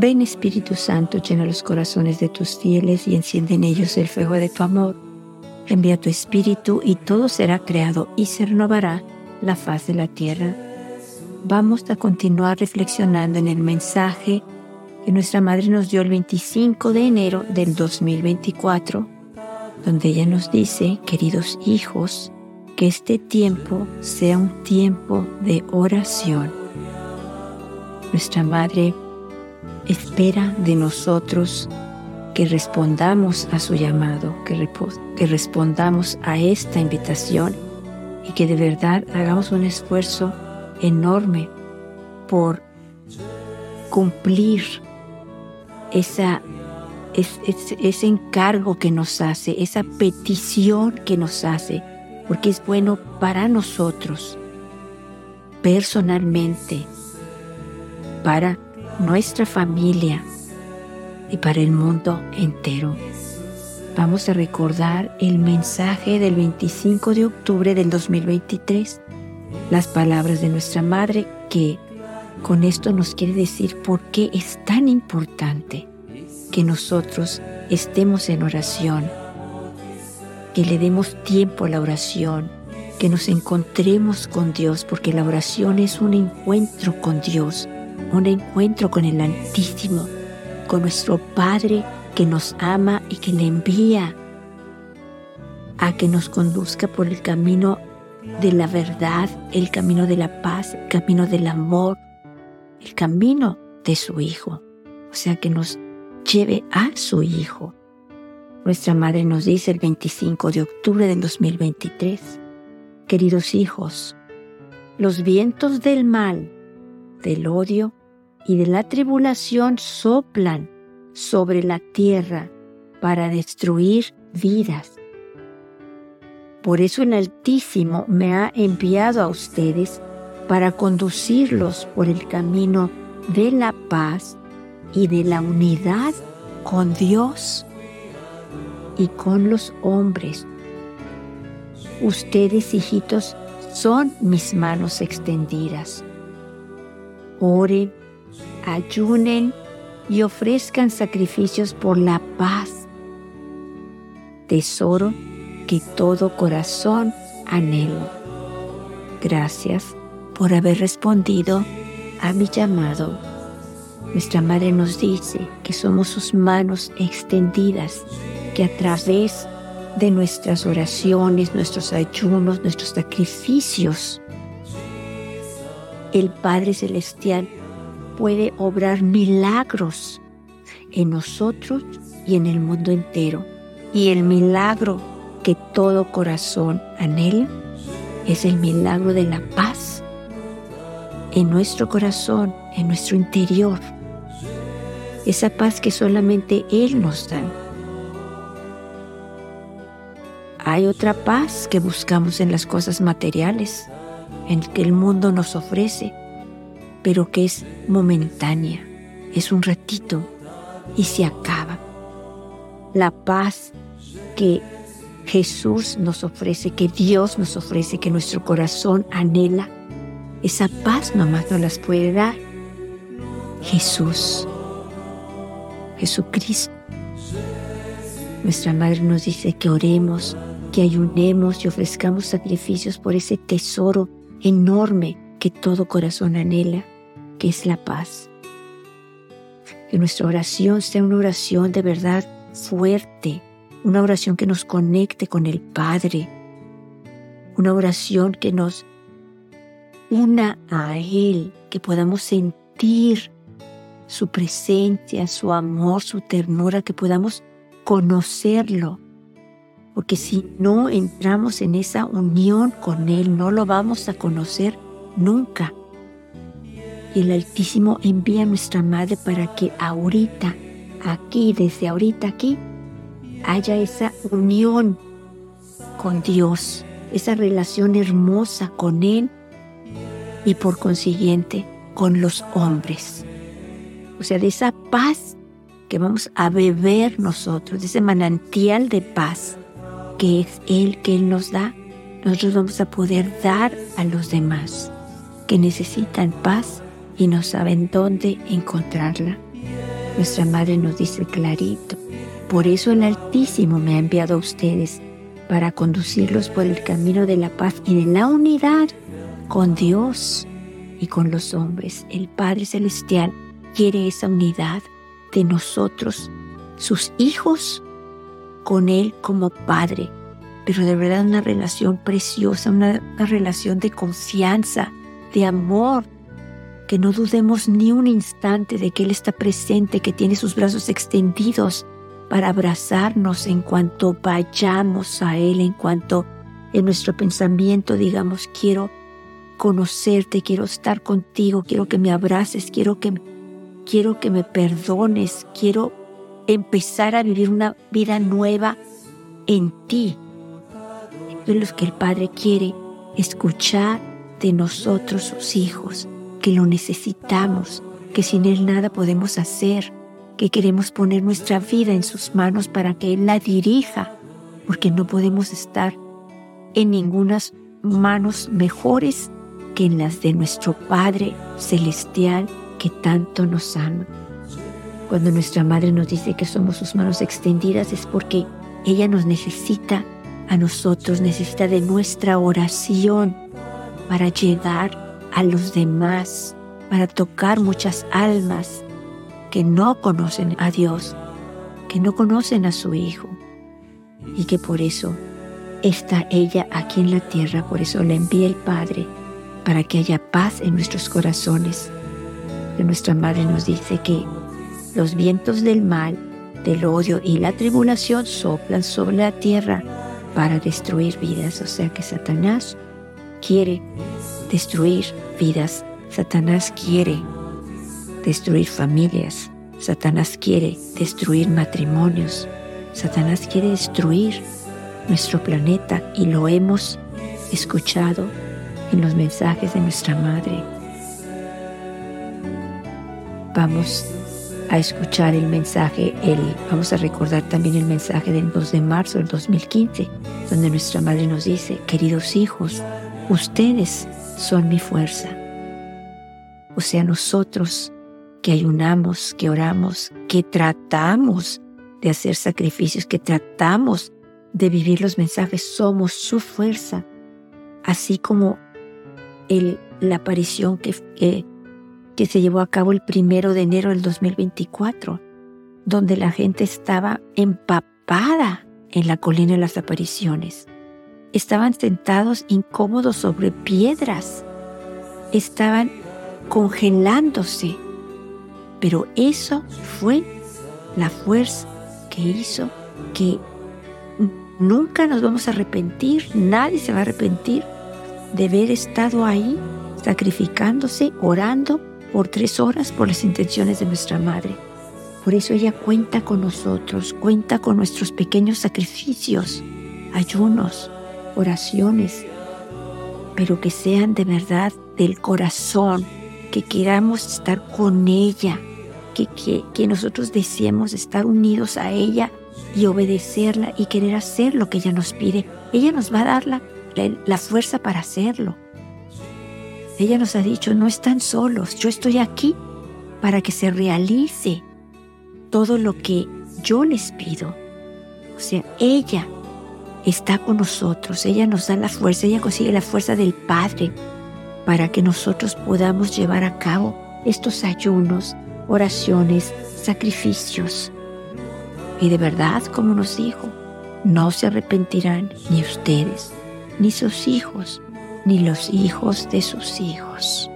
Ven Espíritu Santo, llena los corazones de tus fieles y enciende en ellos el fuego de tu amor. Envía tu Espíritu y todo será creado y se renovará la faz de la tierra. Vamos a continuar reflexionando en el mensaje que nuestra Madre nos dio el 25 de enero del 2024, donde ella nos dice, queridos hijos, que este tiempo sea un tiempo de oración. Nuestra Madre espera de nosotros que respondamos a su llamado, que, respondamos a esta invitación y que de verdad hagamos un esfuerzo enorme por cumplir esa, ese encargo que nos hace, esa petición que nos hace, porque es bueno para nosotros, personalmente, para nuestra familia y para el mundo entero. Vamos a recordar el mensaje del 25 de octubre del 2023, las palabras de nuestra Madre que con esto nos quiere decir por qué es tan importante que nosotros estemos en oración, que le demos tiempo a la oración, que nos encontremos con Dios, porque la oración es un encuentro con Dios, un encuentro con el Altísimo, con nuestro Padre que nos ama y que le envía a que nos conduzca por el camino de la verdad, el camino de la paz, el camino del amor, el camino de su Hijo. O sea, que nos lleve a su Hijo. Nuestra Madre nos dice el 25 de octubre del 2023, queridos hijos, los vientos del mal, del odio y de la tribulación soplan sobre la tierra para destruir vidas. Por eso el Altísimo me ha enviado a ustedes para conducirlos por el camino de la paz y de la unidad con Dios y con los hombres. Ustedes, hijitos, son mis manos extendidas. Oren ayunen y ofrezcan sacrificios por la paz, tesoro que todo corazón anhela. Gracias por haber respondido a mi llamado. Nuestra Madre nos dice que somos sus manos extendidas, que a través de nuestras oraciones, nuestros ayunos, nuestros sacrificios, el Padre Celestial puede obrar milagros en nosotros y en el mundo entero. Y el milagro que todo corazón anhela es el milagro de la paz en nuestro corazón, en nuestro interior. Esa paz que solamente Él nos da. Hay otra paz que buscamos en las cosas materiales, en que el mundo nos ofrece, pero que es momentánea, es un ratito y se acaba. La paz que Jesús nos ofrece, que Dios nos ofrece, que nuestro corazón anhela, esa paz nomás nos las puede dar Jesús, Jesucristo. Nuestra Madre nos dice que oremos, que ayunemos y ofrezcamos sacrificios por ese tesoro enorme que todo corazón anhela, que es la paz. Que nuestra oración sea una oración de verdad fuerte, una oración que nos conecte con el Padre, una oración que nos una a Él, que podamos sentir su presencia, su amor, su ternura, que podamos conocerlo. Porque si no entramos en esa unión con Él, no lo vamos a conocer nunca. Y el Altísimo envía a nuestra Madre para que ahorita, aquí, desde ahorita aquí, haya esa unión con Dios, esa relación hermosa con Él y por consiguiente con los hombres. O sea, de esa paz que vamos a beber nosotros, de ese manantial de paz que es Él que Él nos da, nosotros vamos a poder dar a los demás que necesitan paz y no saben dónde encontrarla. Nuestra Madre nos dice clarito, por eso el Altísimo me ha enviado a ustedes para conducirlos por el camino de la paz y de la unidad con Dios y con los hombres. El Padre Celestial quiere esa unidad de nosotros, sus hijos, con Él como Padre, pero de verdad una relación preciosa, una, relación de confianza, de amor, que no dudemos ni un instante de que Él está presente, que tiene sus brazos extendidos para abrazarnos en cuanto vayamos a Él, en cuanto en nuestro pensamiento digamos, quiero conocerte, quiero estar contigo, quiero que me abraces, quiero que, quiero que me perdones, quiero empezar a vivir una vida nueva en ti. Es lo que el Padre quiere escuchar de nosotros, sus hijos, que lo necesitamos, que sin Él nada podemos hacer, que queremos poner nuestra vida en sus manos para que Él la dirija, porque no podemos estar en ninguna manos mejores que en las de nuestro Padre Celestial que tanto nos ama. Cuando nuestra Madre nos dice que somos sus manos extendidas es porque ella nos necesita a nosotros, necesita de nuestra oración para llegar a los demás, para tocar muchas almas, que no conocen a Dios, que no conocen a su Hijo y que por eso está ella aquí en la tierra, por eso le envía el Padre, para que haya paz en nuestros corazones. Que nuestra Madre nos dice que los vientos del mal, del odio y la tribulación soplan sobre la tierra para destruir vidas, o sea que Satanás quiere destruir vidas, Satanás quiere destruir familias. Satanás quiere destruir matrimonios. Satanás quiere destruir nuestro planeta y lo hemos escuchado en los mensajes de nuestra Madre. Vamos a escuchar el mensaje, el, vamos a recordar también el mensaje del 2 de marzo del 2015, donde nuestra Madre nos dice, queridos hijos, ustedes son mi fuerza. O sea, nosotros que ayunamos, que oramos, que tratamos de hacer sacrificios, que tratamos de vivir los mensajes, somos su fuerza, así como el, la aparición que, que, se llevó a cabo el primero de enero del 2024, donde la gente estaba empapada en la colina de las apariciones. Estaban sentados incómodos sobre piedras, estaban congelándose. Pero eso fue la fuerza que hizo que nunca nos vamos a arrepentir, nadie se va a arrepentir de haber estado ahí sacrificándose, orando por tres horas por las intenciones de nuestra Madre. Por eso ella cuenta con nosotros, cuenta con nuestros pequeños sacrificios, ayunos, oraciones, pero que sean de verdad del corazón, que queramos estar con ella, que, nosotros deseemos estar unidos a ella y obedecerla y querer hacer lo que ella nos pide. Ella nos va a dar la, la, fuerza para hacerlo. Ella nos ha dicho, no están solos, yo estoy aquí para que se realice todo lo que yo les pido. O sea, ella está con nosotros, ella nos da la fuerza, ella consigue la fuerza del Padre para que nosotros podamos llevar a cabo estos ayunos, oraciones, sacrificios. Y de verdad, como nos dijo, no se arrepentirán ni ustedes, ni sus hijos, ni los hijos de sus hijos.